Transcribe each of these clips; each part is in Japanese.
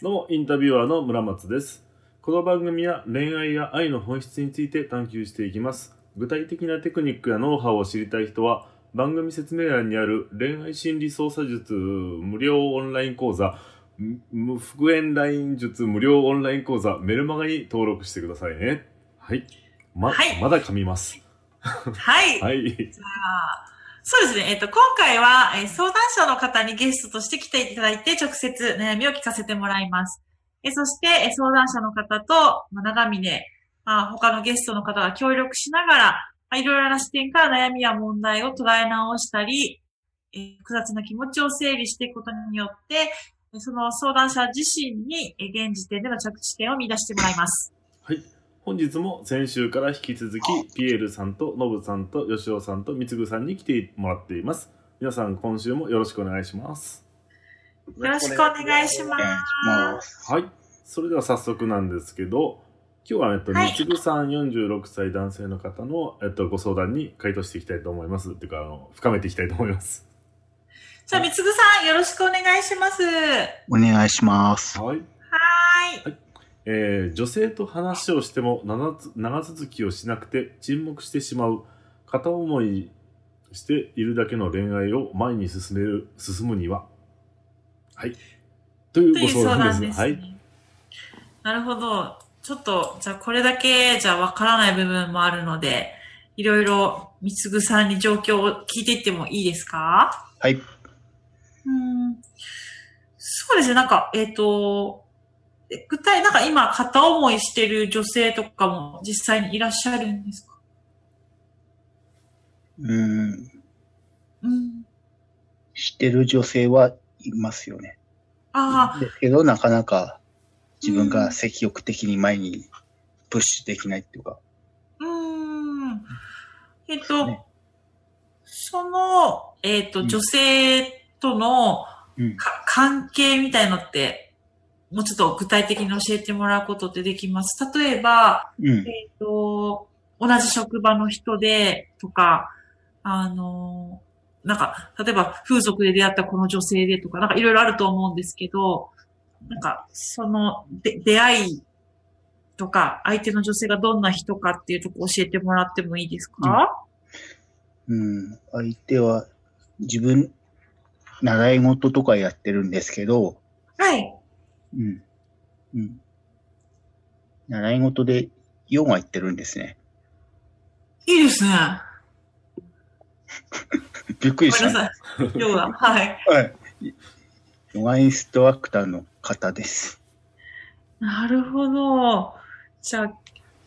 どうもインタビュアーの村松ですこの番組は恋愛や愛の本質について探求していきます具体的なテクニックやノウハウを知りたい人は番組説明欄にある恋愛心理操作術無料オンライン講座復縁ライン術無料オンライン講座メルマガに登録してくださいね。はい。ま、はい、まだ噛みます。はい。はい。じゃあ、そうですね。えっ、ー、と、今回は、えー、相談者の方にゲストとして来ていただいて、直接悩みを聞かせてもらいます。えー、そして、え相談者の方と、まあ、長峰、まあ、他のゲストの方が協力しながら、まあ、いろいろな視点から悩みや問題を捉え直したり、え、複雑な気持ちを整理していくことによって、その相談者自身にえ現時点での着地点を見出してもらいます。はい。本日も先週から引き続き、ピエールさんとノブさんと吉尾さんと三つさんに来てもらっています。皆さん、今週もよろしくお願いします。よろしくお願いします。はい。それでは早速なんですけど、今日は、えっと、三つさん46歳男性の方の、えっと、ご相談に回答していきたいと思います。っていうか、あの、深めていきたいと思います。じゃあ、みつぐさん、よろしくお願いします。お願いします。はい。はい。えー、女性と話をしても長続きをしなくて沈黙してしまう片思いしているだけの恋愛を前に進める、進むには。はい。というご相談です。ですね、はい。なるほど。ちょっと、じゃあこれだけじゃわからない部分もあるので、いろいろみつぐさんに状況を聞いていってもいいですか？はい。そうですね、なんか、えっ、ー、と、具体、なんか今、片思いしてる女性とかも実際にいらっしゃるんですか？うん。うん。してる女性はいますよね。ああ。ですけど、なかなか自分が積極的に前にプッシュできないっていうか。うん。えっ、ー、と、ね、その、えっ、ー、と、女性との、うん、関係みたいのって、もうちょっと具体的に教えてもらうことってできます。例えば、うん、えっ、ー、と、同じ職場の人で、とか、あの、なんか、例えば風俗で出会ったこの女性でとか、なんかいろいろあると思うんですけど、なんか、その、で、出会いとか、相手の女性がどんな人かっていうとこ教えてもらってもいいですか、うん、うん、相手は自分、習い事とかやってるんですけど、はい。うん。うん。習い事でヨガ行ってるんですね。いいですね。びっくりした。ごめんなさい。ヨガ。はい。はい。ヨガインストラクターの方です。なるほど。じゃあ、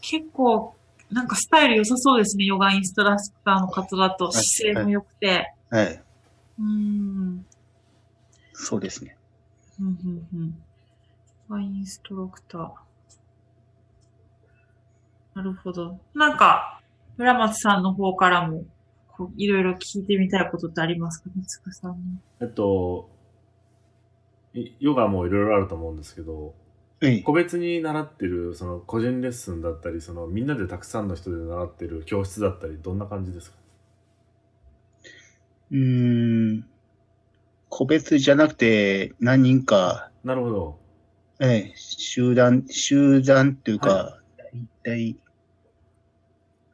結構、なんかスタイル良さそうですね。ヨガインストラクターの方だと。姿勢も良くて。はい。はいうん。そうですね。うん、うん、うん。ワインストラクター。なるほど。なんか、村松さんの方からも、こういろいろ聞いてみたいことってありますか？三つさんに。えっと、ヨガもいろいろあると思うんですけど、個別に習ってる、その個人レッスンだったり、そのみんなでたくさんの人で習ってる教室だったり、どんな感じですか？うん、個別じゃなくて何人か。なるほど。ええ、集団、集団っていうか、はい、だいたい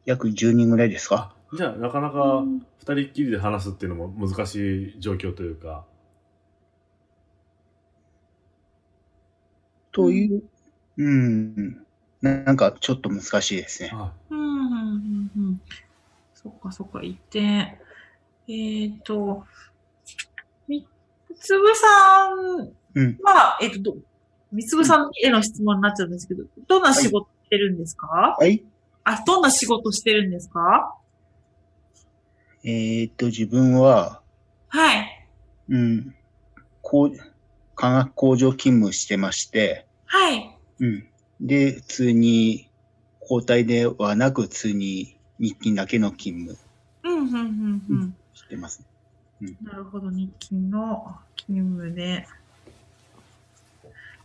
約10人ぐらいですか？じゃあ、なかなか二人っきりで話すっていうのも難しい状況というか。という、うん、なんかちょっと難しいですね。はい、うん、うん、うん、うん。そっかそっか、一点。えっ、ー、と、みつぶさんは、うん、えっ、ー、と、みつぶさんへの質問になっちゃうんですけど、どんな仕事してるんですか？はい。あ、どんな仕事してるんですか？えっ、ー、と、自分は、はい。うん。こう、化学工場勤務してまして、はい。うん。で、普通に、交代ではなく、普通に日勤だけの勤務うん、うん、うん、うん。してます。なるほど、日勤の勤務で。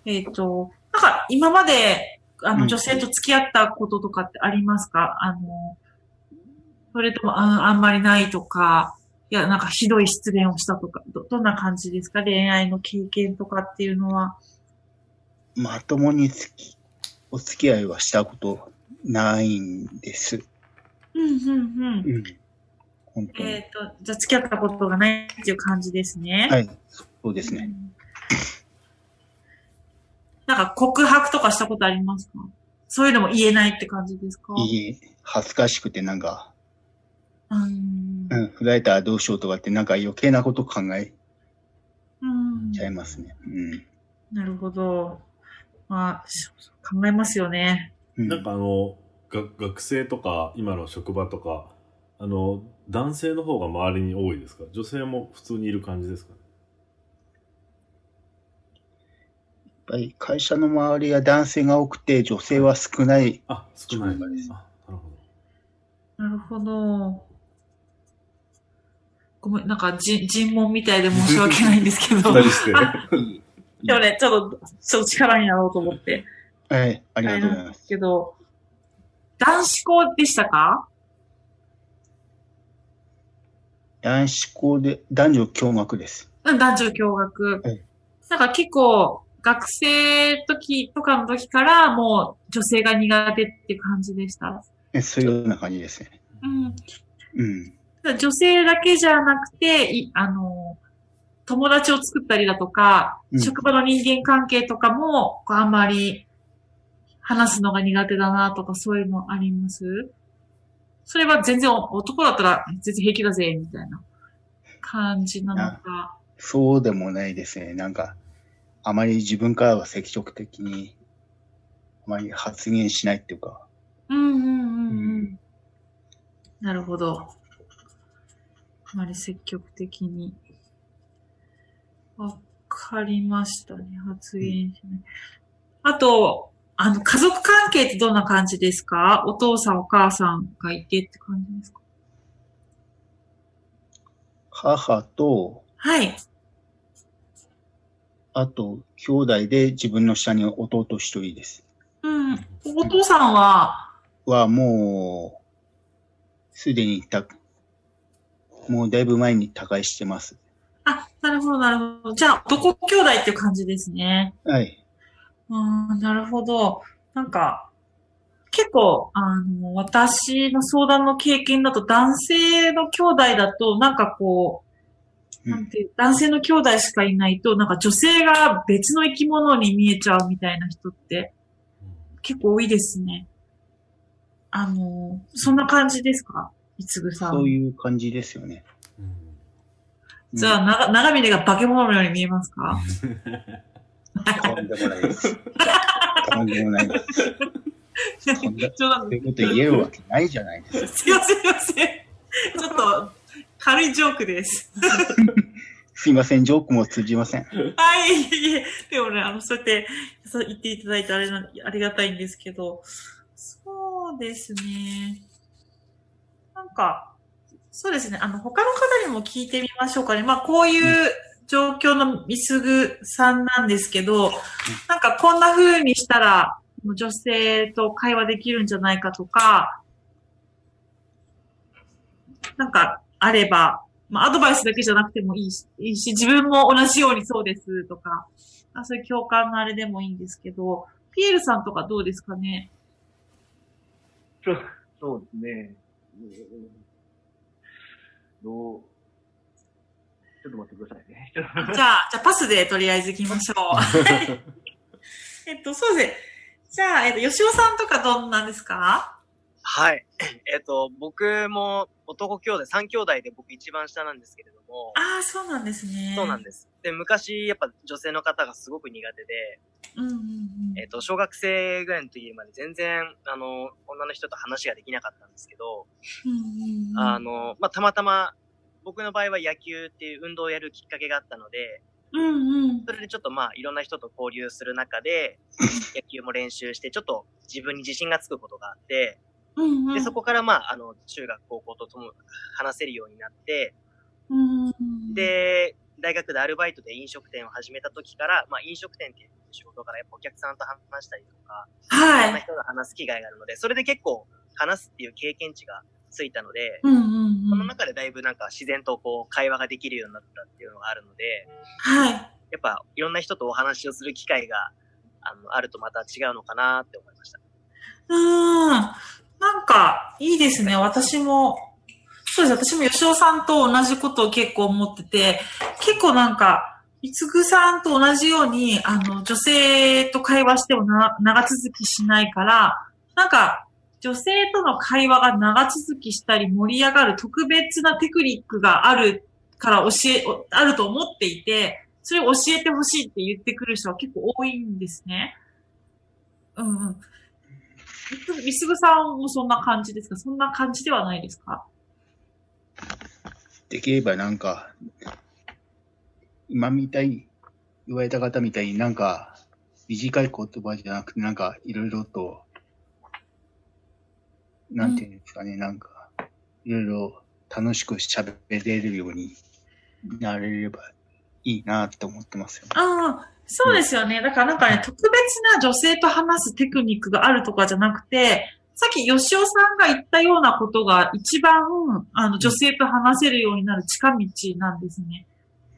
えっ、と、なんか今まで、あの、うん女性と付き合ったこととかってありますか、あの、それともああんまりないとか、いや、なんかひどい失恋をしたとか、ど、どんな感じですか？恋愛の経験とかっていうのは。まともにつき、お付き合いはしたことないんです。うん、うん、うん。うん。えっ、と、じゃあ付き合ったことがないっていう感じですね。はい、そうですね。なんか告白とかしたことありますか？そういうのも言えないって感じですか？いいえ、恥ずかしくてなんか、うんうん、振られたらどうしようとかってなんか余計なこと考えうんちゃいますね。うん。なるほど。まあ、し考えますよね。うん、なんかあの、が学生とか、今の職場とか、あの、男性の方が周りに多いですか？女性も普通にいる感じですか？ねやっぱり会社の周りは男性が多くて女性は少ない。あ、少ない。なるほど。なるほど。ごめん、なんかじ尋問みたいで申し訳ないんですけど。二人して。でもね、ちょっと、ちょっと力になろうと思って。はい、ありがとうございます。すけど、男子校でしたか？男子校で男女共学です。うん男女共学はい。なんか結構、学生時とかの時からもう女性が苦手って感じでした。えそういうような感じですね。うん。うん。女性だけじゃなくて、いあの、友達を作ったりだとか、うん職場の人間関係とかも、あんまり話すのが苦手だなとか、そういうのあります？それは全然男だったら全然平気だぜ、みたいな感じなのか。そうでもないですね。なんか、あまり自分からは積極的に、あまり発言しないっていうか、うんうんうんう。うんなるほど。あまり積極的に。わかりましたね。発言しない。あと、あの、家族関係ってどんな感じですか？お父さんお母さんがいてって感じですか？母と、はい。あと、兄弟で自分の下に弟一人です。うん。お父さんは、はもう、すでにた、もうだいぶ前に他界してます。あ、なるほど、なるほど。じゃあ、男兄弟っていう感じですね。はい。ああ、なるほど。なんか、結構、あの、私の相談の経験だと男性の兄弟だと、なんかこう、うんなんていう、男性の兄弟しかいないと、なんか女性が別の生き物に見えちゃうみたいな人って結構多いですね。あの、そんな感じですか？いつぐさん。そういう感じですよね。じゃあ、なが長峰が化け物のように見えますか？とんでもないです。とんでもないです。そんなういうこと言えるわけないじゃないですか。すいません、すいません。ちょっと、軽いジョークです。すいません、ジョークも通じません。はい、いえいえ。でもね、あの、そうやって、そう言っていただいてあれな、ありがたいんですけど、そうですね。なんか、そうですね。あの、他の方にも聞いてみましょうかね。まあ、こういう状況のみすぐさんなんですけど、なんかこんな風にしたら、女性と会話できるんじゃないかとか、なんかあれば、まあ、アドバイスだけじゃなくてもいいし、いいし、自分も同じようにそうですとか、あそういう共感のあれでもいいんですけど、ピエールさんとかどうですかね？そ うそうですね。うんどう、ちょっと待ってくださいね。じゃあ、じゃあパスでとりあえず行きましょう。えっと、そうですね。じゃあ、えっと、吉尾さんとかどんなんですか？はい。えっ、と、僕も男兄弟、三兄弟で僕一番下なんですけれども、ああ、そうなんですね。そうなんです。で、昔、やっぱ女性の方がすごく苦手で、うんうんうん。えっ、と、小学生ぐらいの時まで全然、あの、女の人と話ができなかったんですけど、うんうんうんあの、まあ、たまたま、僕の場合は野球っていう運動をやるきっかけがあったので、うんうん。それでちょっとまあ、いろんな人と交流する中で、野球も練習して、ちょっと自分に自信がつくことがあって、うんうん。で、そこからまあ、あの、中学、高校ととも話せるようになって、うん、で、大学でアルバイトで飲食店を始めた時から、まあ、飲食店っていう仕事からやっぱお客さんと話したりとか、いろんは。ない人と話す機会があるので、それで結構話すっていう経験値がついたので、うんうんそのうん。中でだいぶなんか自然とこう会話ができるようになったっていうのがあるので、はい。やっぱいろんな人とお話をする機会があのあるとまた違うのかなって思いました。うーん。なんか、いいですね。私も、そうです。私も吉尾さんと同じことを結構思ってて、結構なんか、いつぐさんと同じように、あの、女性と会話してもな長続きしないから、なんか、女性との会話が長続きしたり盛り上がる特別なテクニックがあるから教え、あると思っていて、それを教えてほしいって言ってくる人は結構多いんですね。うんうん。みすぐさんもそんな感じですか？そんな感じではないですか？できればなんか、今みたい、言われた方みたいになんか、短い言葉じゃなくて、なんかいろいろと、なんていうんですかね、なんか、いろいろ楽しく喋れるようになれればいいなって思ってますよ。ああ、そうですよね。だからなんかね、特別な女性と話すテクニックがあるとかじゃなくて、さっき吉尾さんが言ったようなことが一番、あの、女性と話せるようになる近道なんですね。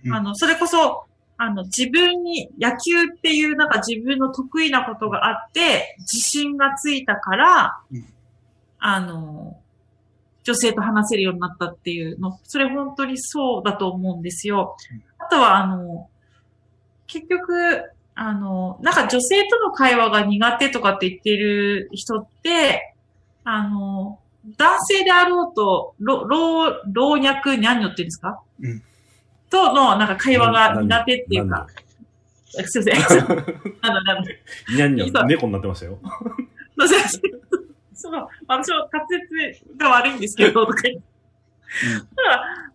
うんあの、それこそ、あの、自分に、野球っていうなんか自分の得意なことがあって、自信がついたから、うんあの、女性と話せるようになったっていうの、それ本当にそうだと思うんですよ。あとは、あの、結局、あの、なんか女性との会話が苦手とかって言ってる人って、あの、男性であろうと、老、老、老若にゃんにょっていうんですか？うんとの、なんか会話が苦手っていうか、すいません。あの、あの、にゃんにゃんそう、猫になってましたよ。すいません。私は滑舌が悪いんですけど、とか言って。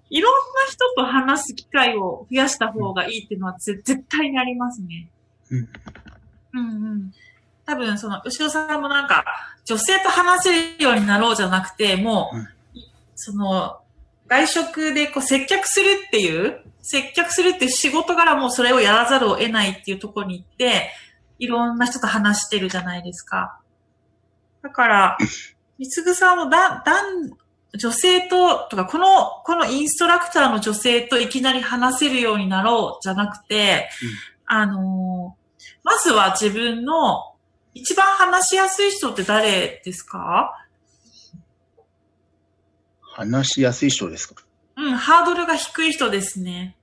いろんな人と話す機会を増やした方がいいっていうのはぜ絶対にありますね。うん。うんうん。多分、その、後ろさんもなんか、女性と話せるようになろうじゃなくて、もう、うんその、外食でこう接客するっていう、接客するっていう仕事柄もうそれをやらざるを得ないっていうところに行って、いろんな人と話してるじゃないですか。だから、みつぐさんもだ、だん、女性と、とか、この、このインストラクターの女性といきなり話せるようになろうじゃなくて、あのーまずは自分の一番話しやすい人って誰ですか？話しやすい人ですか？うん、ハードルが低い人ですね。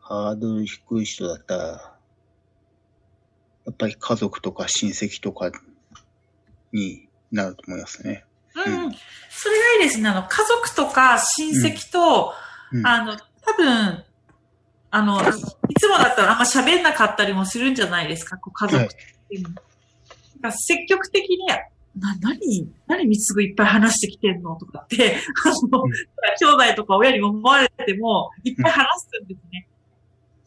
ハードル低い人だったら、やっぱり家族とか親戚とかになると思いますね。うん、うん、それがいいですね。あの、家族とか親戚と、うん、あの、多分、あの、いつもだったらあんま喋んなかったりもするんじゃないですか、こう家族っていうの。だから積極的に、な、何、何みつぐいっぱい話してきてんの？とかって、あの、うん兄弟とか親に思われても、いっぱい話すんですね。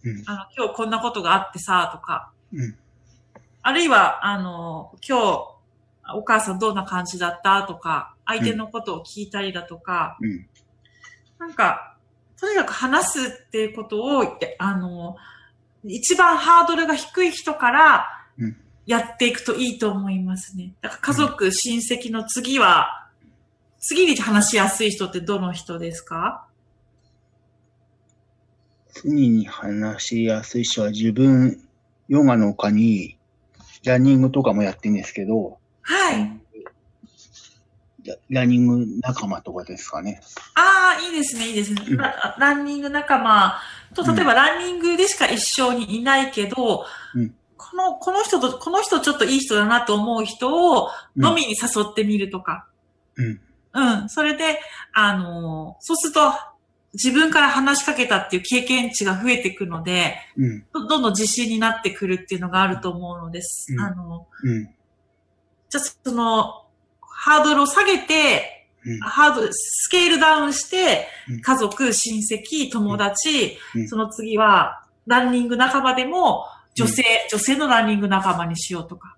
うん。あの、今日こんなことがあってさ、とか。うん。あるいは、あの、今日、お母さんどんな感じだった？とか、相手のことを聞いたりだとか、うん。なんか、とにかく話すっていうことを、えあの、一番ハードルが低い人からうん。やっていくといいと思いますね。だから家族、親戚の次は、次に話しやすい人ってどの人ですか？次に話しやすい人は自分、ヨガの他に、ランニングとかもやってるんですけど、はい。ラランニング仲間とかですかね。ああ、いいですね、いいですね。うんラランニング仲間と、例えばランニングでしか一生にいないけど、うんこの、この人と、この人ちょっといい人だなと思う人をうん飲みに誘ってみるとか。うん。うん。それで、あのーそうすると、自分から話しかけたっていう経験値が増えていくので、うん。どどんどん自信になってくるっていうのがあると思うのです。うんあの、うん。じゃあその、ハードルを下げて、ハード、スケールダウンして、家族、親戚、友達、その次は、ランニング仲間でも、女性、女性のランニング仲間にしようとか。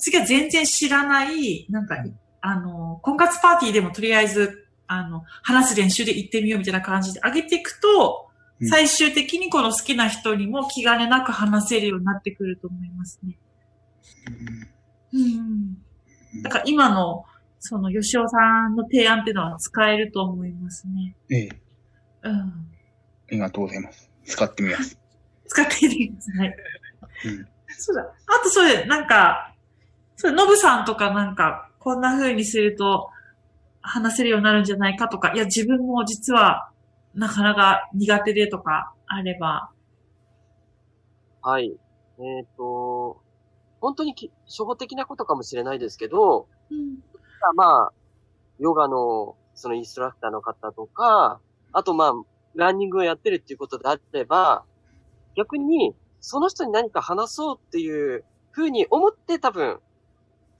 次は全然知らない、なんか、あの、婚活パーティーでもとりあえず、あの、話す練習で行ってみようみたいな感じで上げていくと、最終的にこの好きな人にも気兼ねなく話せるようになってくると思いますね。うん。だから今の、その吉尾さんの提案っていうのは使えると思いますね。ええ。うん。ありがとうございます。使ってみます。使ってみてください。うん、そうだ。あとそれ、なんか、それ、ノブさんとかなんか、こんな風にすると話せるようになるんじゃないかとか、いや、自分も実はなかなか苦手でとかあれば。はい。えっ、ー、と、本当に初歩的なことかもしれないですけど、うん、まあ、ヨガのそのインストラクターの方とか、あとまあ、ランニングをやってるっていうことであれば、逆に、その人に何か話そうっていう風に思って多分、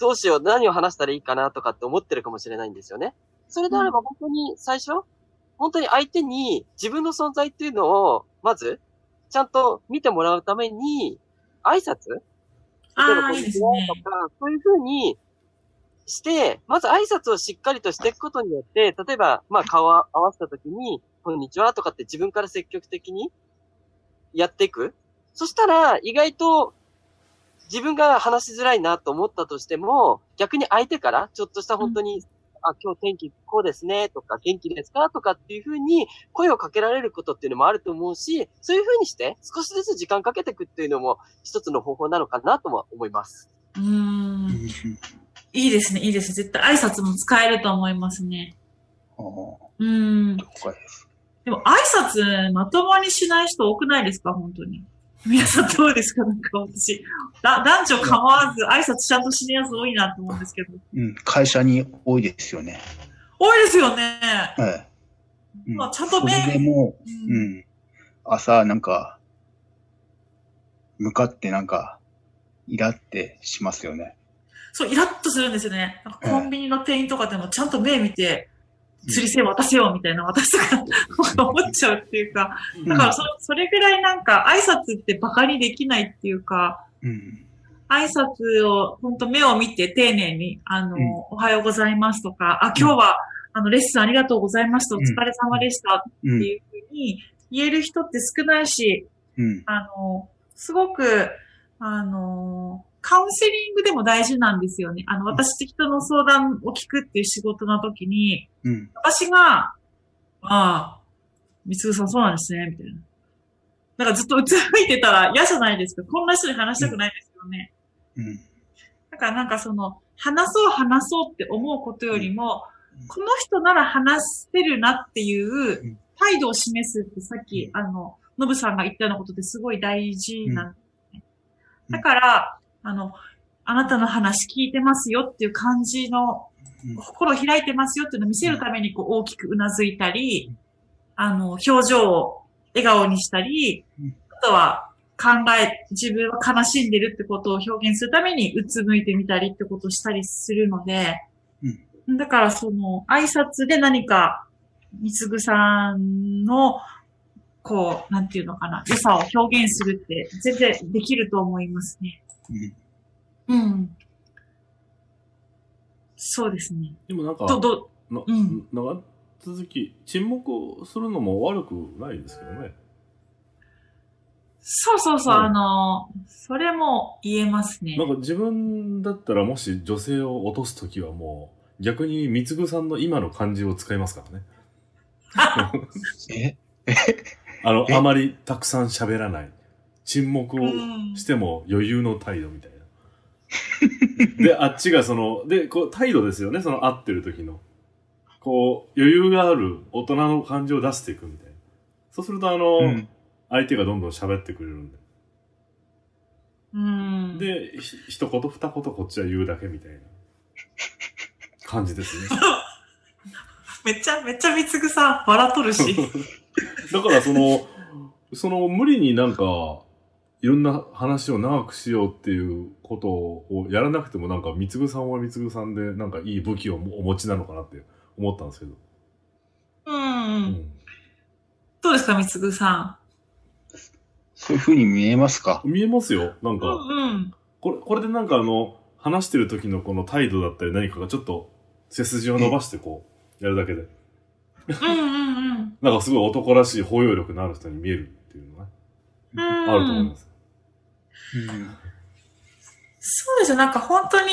どうしよう、何を話したらいいかなとかって思ってるかもしれないんですよね。それであれば本当に最初、本当に相手に自分の存在っていうのを、まず、ちゃんと見てもらうために、挨拶例えばこんにちはとか、そういうふうにして、まず挨拶をしっかりとしていくことによって、例えば、まあ顔を合わせたときに、こんにちはとかって自分から積極的にやっていく。そしたら、意外と自分が話しづらいなと思ったとしても、逆に相手からちょっとした本当に、あ、今日天気こうですねとか、元気ですかとかっていうふうに声をかけられることっていうのもあると思うし、そういうふうにして少しずつ時間かけていくっていうのも一つの方法なのかなとは思います。うん。いいですね、いいですね。絶対挨拶も使えると思いますね。うん。でも挨拶まともにしない人多くないですか本当に。皆さんどうですか？なんか私、だ男女構わず挨拶ちゃんとしねえやつ多いなと思うんですけど。うん、会社に多いですよね。多いですよね。はい。うん、まあ、ちゃんとね。それでも、うん、うん、朝なんか、向かってなんか、イラってしますよね。そう、イラッとするんですよね。コンビニの店員とかでもちゃんと目見て、釣り銭渡せよみたいな私とか思っちゃうっていうか、だからそそれぐらいなんか挨拶って馬鹿にできないっていうか、うん、挨拶を本当目を見て丁寧に、あの、うん、おはようございますとか、あ、今日は、あの、レッスンありがとうございますと、お疲れ様でしたっていうふうに言える人って少ないし、あの、すごく、あの、カウンセリングでも大事なんですよね。あの、私って人の相談を聞くっていう仕事の時に、うん、私が、ああ、三つさんそうなんですね、みたいな。なんかずっとうつむいてたら嫌じゃないですか。こんな人に話したくないですよね。うん。だからなんかその、話そう話そうって思うことよりも、うん、この人なら話せるなっていう態度を示すってさっき、あの、ノブさんが言ったようなことですごい大事なんですね。だから、あの、あなたの話聞いてますよっていう感じの、心開いてますよっていうのを見せるためにこう大きくうなずいたり、あの、表情を笑顔にしたり、あとは考え、自分は悲しんでるってことを表現するためにうつむいてみたりってことをしたりするので、だからその挨拶で何か、みつぐさんの、こう、なんていうのかな、良さを表現するって全然できると思いますね。うん。そうですね。でもなんか、ど、ど、な、うん、長続き、沈黙するのも悪くないですけどね。そうそうそう、あの、それも言えますね。なんか自分だったらもし女性を落とすときはもう、逆に三つぐさんの今の感じを使いますからね。え？あの、あまりたくさん喋らない。沈黙をしても余裕の態度みたいな。で、あっちがその、で、こう、態度ですよね、その会ってる時の。こう、余裕がある大人の感情を出していくみたいな。そうすると、あの、うん、相手がどんどん喋ってくれるんで。うん。で、ひ一言二言こっちは言うだけみたいな感じですね。めっちゃ、めっちゃみつぐさん、笑っとるし。だからその、その無理になんか、いろんな話を長くしようっていうことをやらなくてもなんか、三つぐさんは三つぐさんでなんかいい武器をお持ちなのかなって思ったんですけど。うん。うん、どうですか、三つぐさん？そういう風に見えますか？見えますよ。なんか、うんうん、これ、これでなんかあの、話してる時のこの態度だったり何かがちょっと背筋を伸ばしてこう、やるだけで。うんうんうん。なんかすごい男らしい包容力のある人に見えるっていうのが、ね、あると思います。うん、そうですよ。なんか本当に、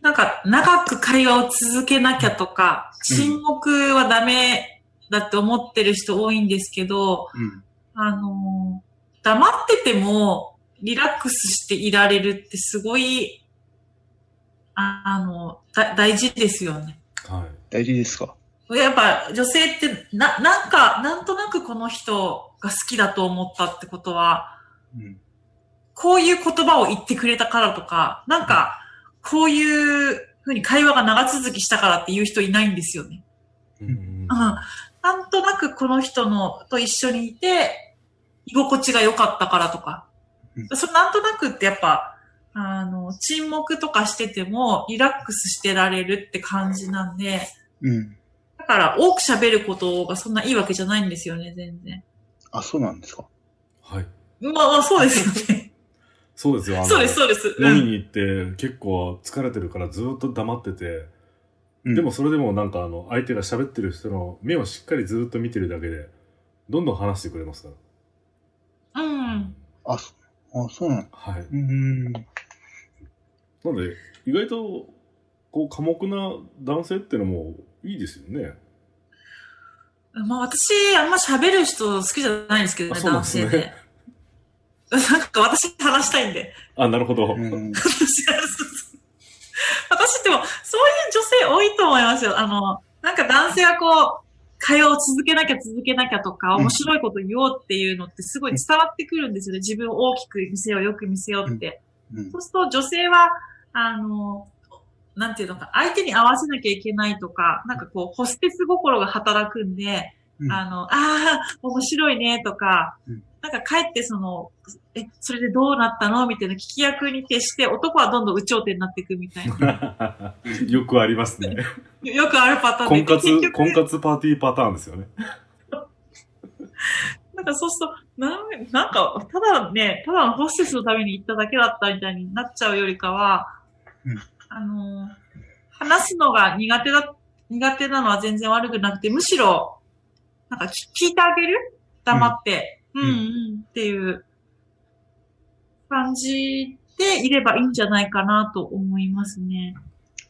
なんか長く会話を続けなきゃとか、沈黙はダメだって思ってる人多いんですけど、うん、あの、黙っててもリラックスしていられるってすごい、ああの、だ大事ですよね。はい。大事ですか？やっぱ女性ってな、なんか、なんとなくこの人が好きだと思ったってことは、うん、こういう言葉を言ってくれたからとか、なんか、こういうふうに会話が長続きしたからっていう人いないんですよね。うん、うん、なんとなくこの人のと一緒にいて、居心地が良かったからとか。うん、それなんとなくってやっぱ、あの、沈黙とかしててもリラックスしてられるって感じなんで、うん。だから多く喋ることがそんないいわけじゃないんですよね、全然。あ、そうなんですか？はい。まあまあ、そうですよね。そうですよ。そうです、そうです。飲みに行って結構疲れてるからずっと黙ってて、うん、でもそれでもなんかあの、相手が喋ってる人の目をしっかりずっと見てるだけで、どんどん話してくれますから。うん。あ、あそうなのはい。うん。なので、意外と、こう、寡黙な男性ってのもいいですよね。まあ私、あんま喋る人好きじゃないんですけどね、男性で。なんか私話したいんで。あ、なるほど。私、でも、そういう女性多いと思いますよ。あの、なんか男性はこう、会話を続けなきゃ続けなきゃとか、面白いこと言おうっていうのってすごい伝わってくるんですよね。自分を大きく見せよう、よく見せようって。そうすると女性は、あの、なんていうのか、相手に合わせなきゃいけないとか、なんかこう、ホステス心が働くんで、あの、ああ、面白いねとか、なんか帰ってその、え、それでどうなったの？みたいな聞き役に徹して、男はどんどん有頂天になっていくみたいな。よくありますね。よくあるパターン婚活、婚活パーティーパターンですよね。なんかそうすると、なんなんか、ただね、ただのホステスのために行っただけだったみたいになっちゃうよりかは、うん、あの、話すのが苦手だ、苦手なのは全然悪くなくて、むしろ、なんか聞いてあげる？黙って。うんうんっていう感じでいればいいんじゃないかなと思いますね。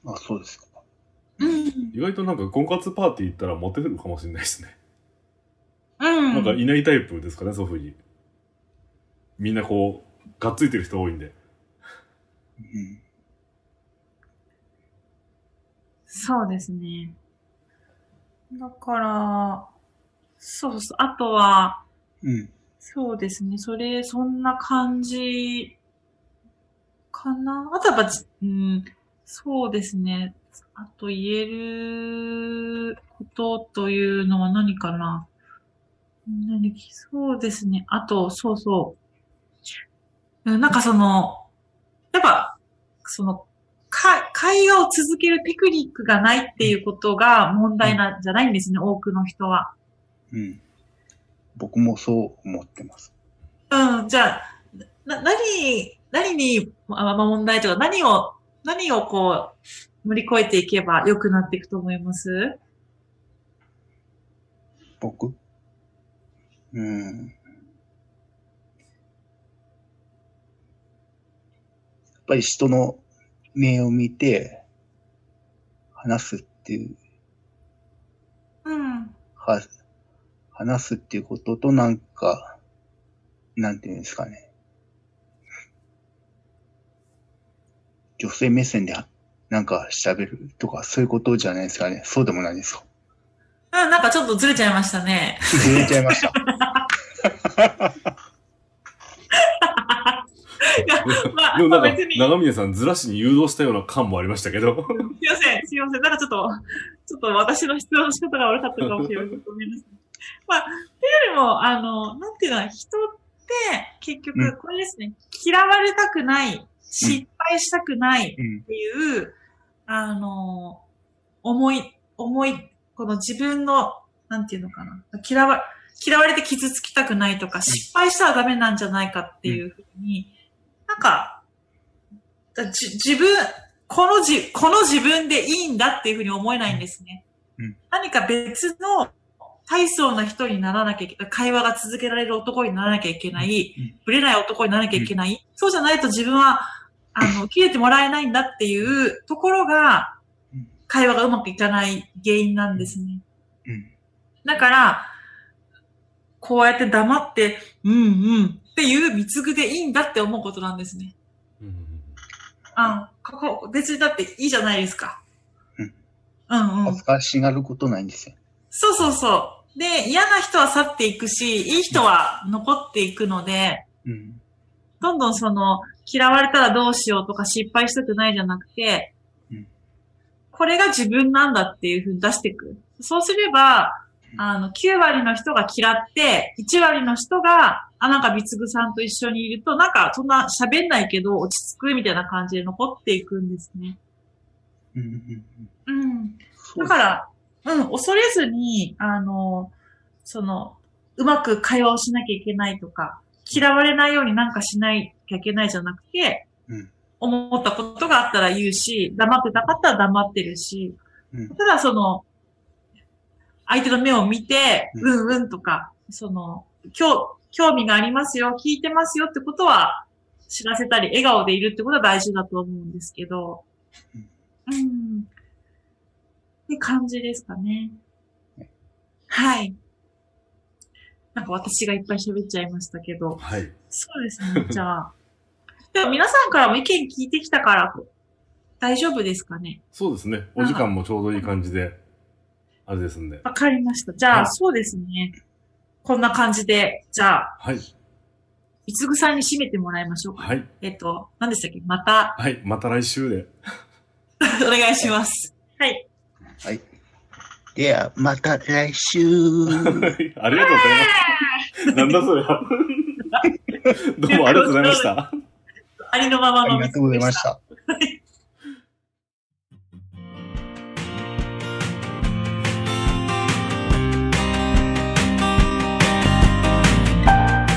あ、そうですか。うん。意外となんか婚活パーティー行ったらモテるかもしれないですね。うん。なんかいないタイプですかね、そういうふうに。みんなこう、がっついてる人多いんで。うん。そうですね。だから、そうそう。あとは、うん。そうですね。それ、そんな感じかな？あとはやっぱ、うん、そうですね。あと言えることというのは何かな？何そうですね。あと、そうそう。なんかその、やっぱ、その、か、会話を続けるテクニックがないっていうことが問題なんじゃないんですね、うん、多くの人は。うん。僕もそう思ってます。うん、じゃあ、な、何、何に、ま、問題とか、何を、何をこう、乗り越えていけば良くなっていくと思います？僕？うん。やっぱり人の目を見て話すっていう。うん。は、話すっていうこととなんか、なんていうんですかね。女性目線でなんか喋るとか、そういうことじゃないですかね。そうでもないですか。うん、なんかちょっとずれちゃいましたね。ずれちゃいました。いや、まあ、でもなんか、長峰さんずらしに誘導したような感もありましたけど。すいません、すいません。なんかちょっと、ちょっと私の質問の仕方が悪かったかもしれない。ごめんなさい。まあ、っていうよりも、あの、なんていうの、人って結局、これですね、嫌われたくない、失敗したくないっていう、あの、思い、思い、この自分の、なんていうのかな、嫌わ、嫌われて傷つきたくないとか、失敗したらダメなんじゃないかっていうふうに、なんか、自分、このじ、この自分でいいんだっていうふうに思えないんですね。うん、何か別の大層な人にならなきゃいけない、会話が続けられる男にならなきゃいけない、ぶれない男にならなきゃいけない、そうじゃないと自分は、あの、切れてもらえないんだっていうところが、会話がうまくいかない原因なんですね。だから、こうやって黙って、うんうんっていう貢ぐでいいんだって思うことなんですね。うん、あここ、別にだっていいじゃないですか。うん。うんうん。恥ずかしがることないんですよ。そうそうそう。で、嫌な人は去っていくし、いい人は残っていくので、うん、どんどんその、嫌われたらどうしようとか失敗したくないじゃなくて、うん、これが自分なんだっていうふうに出していく。そうすれば、あの、9割の人が嫌って、1割の人が、あ、なんか、ビツグさんと一緒にいると、なんか、そんな喋んないけど、落ち着くみたいな感じで残っていくんですね。うん。うん。だから、うん、恐れずに、あの、その、うまく会話をしなきゃいけないとか、嫌われないようになんかしないきゃいけないじゃなくて、うん、思ったことがあったら言うし、黙ってたかったら黙ってるし、うん、ただその、相手の目を見て、うん。うんとか、その、興興味がありますよ、聞いてますよってことは知らせたり、笑顔でいるってことは大事だと思うんですけど、うん。って感じですかね。はい。なんか私がいっぱい喋っちゃいましたけど。はい。そうですね。じゃあ。でも皆さんからも意見聞いてきたから、大丈夫ですかねそうですね。お時間もちょうどいい感じで、あれですんで。わかりました。じゃあ、はい、そうですね。こんな感じで、じゃあ。はい。いつぐさんに締めてもらいましょうか。はい。えっと、何でしたっけ？また。はい。また来週で。お願いします。はい。はい。では、また来週。ありがとうございます。なんだそれ。どうもありがとうございました。ありのままの。ありがとうございました。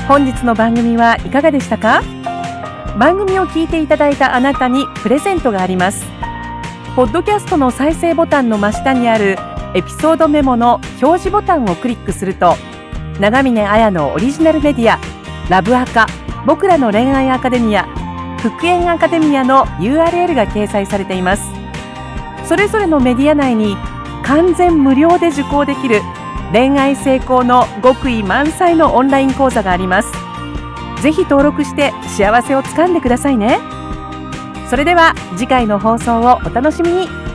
本日の番組はいかがでしたか？番組を聞いていただいたあなたにプレゼントがありますポッドキャストの再生ボタンの真下にあるエピソードメモの表示ボタンをクリックすると長峰綾のオリジナルメディアラブアカ僕らの恋愛アカデミア復縁アカデミアの URL が掲載されています。それぞれのメディア内に完全無料で受講できる恋愛成功の極意満載のオンライン講座があります。ぜひ登録して幸せをつかんでくださいね。それでは次回の放送をお楽しみに。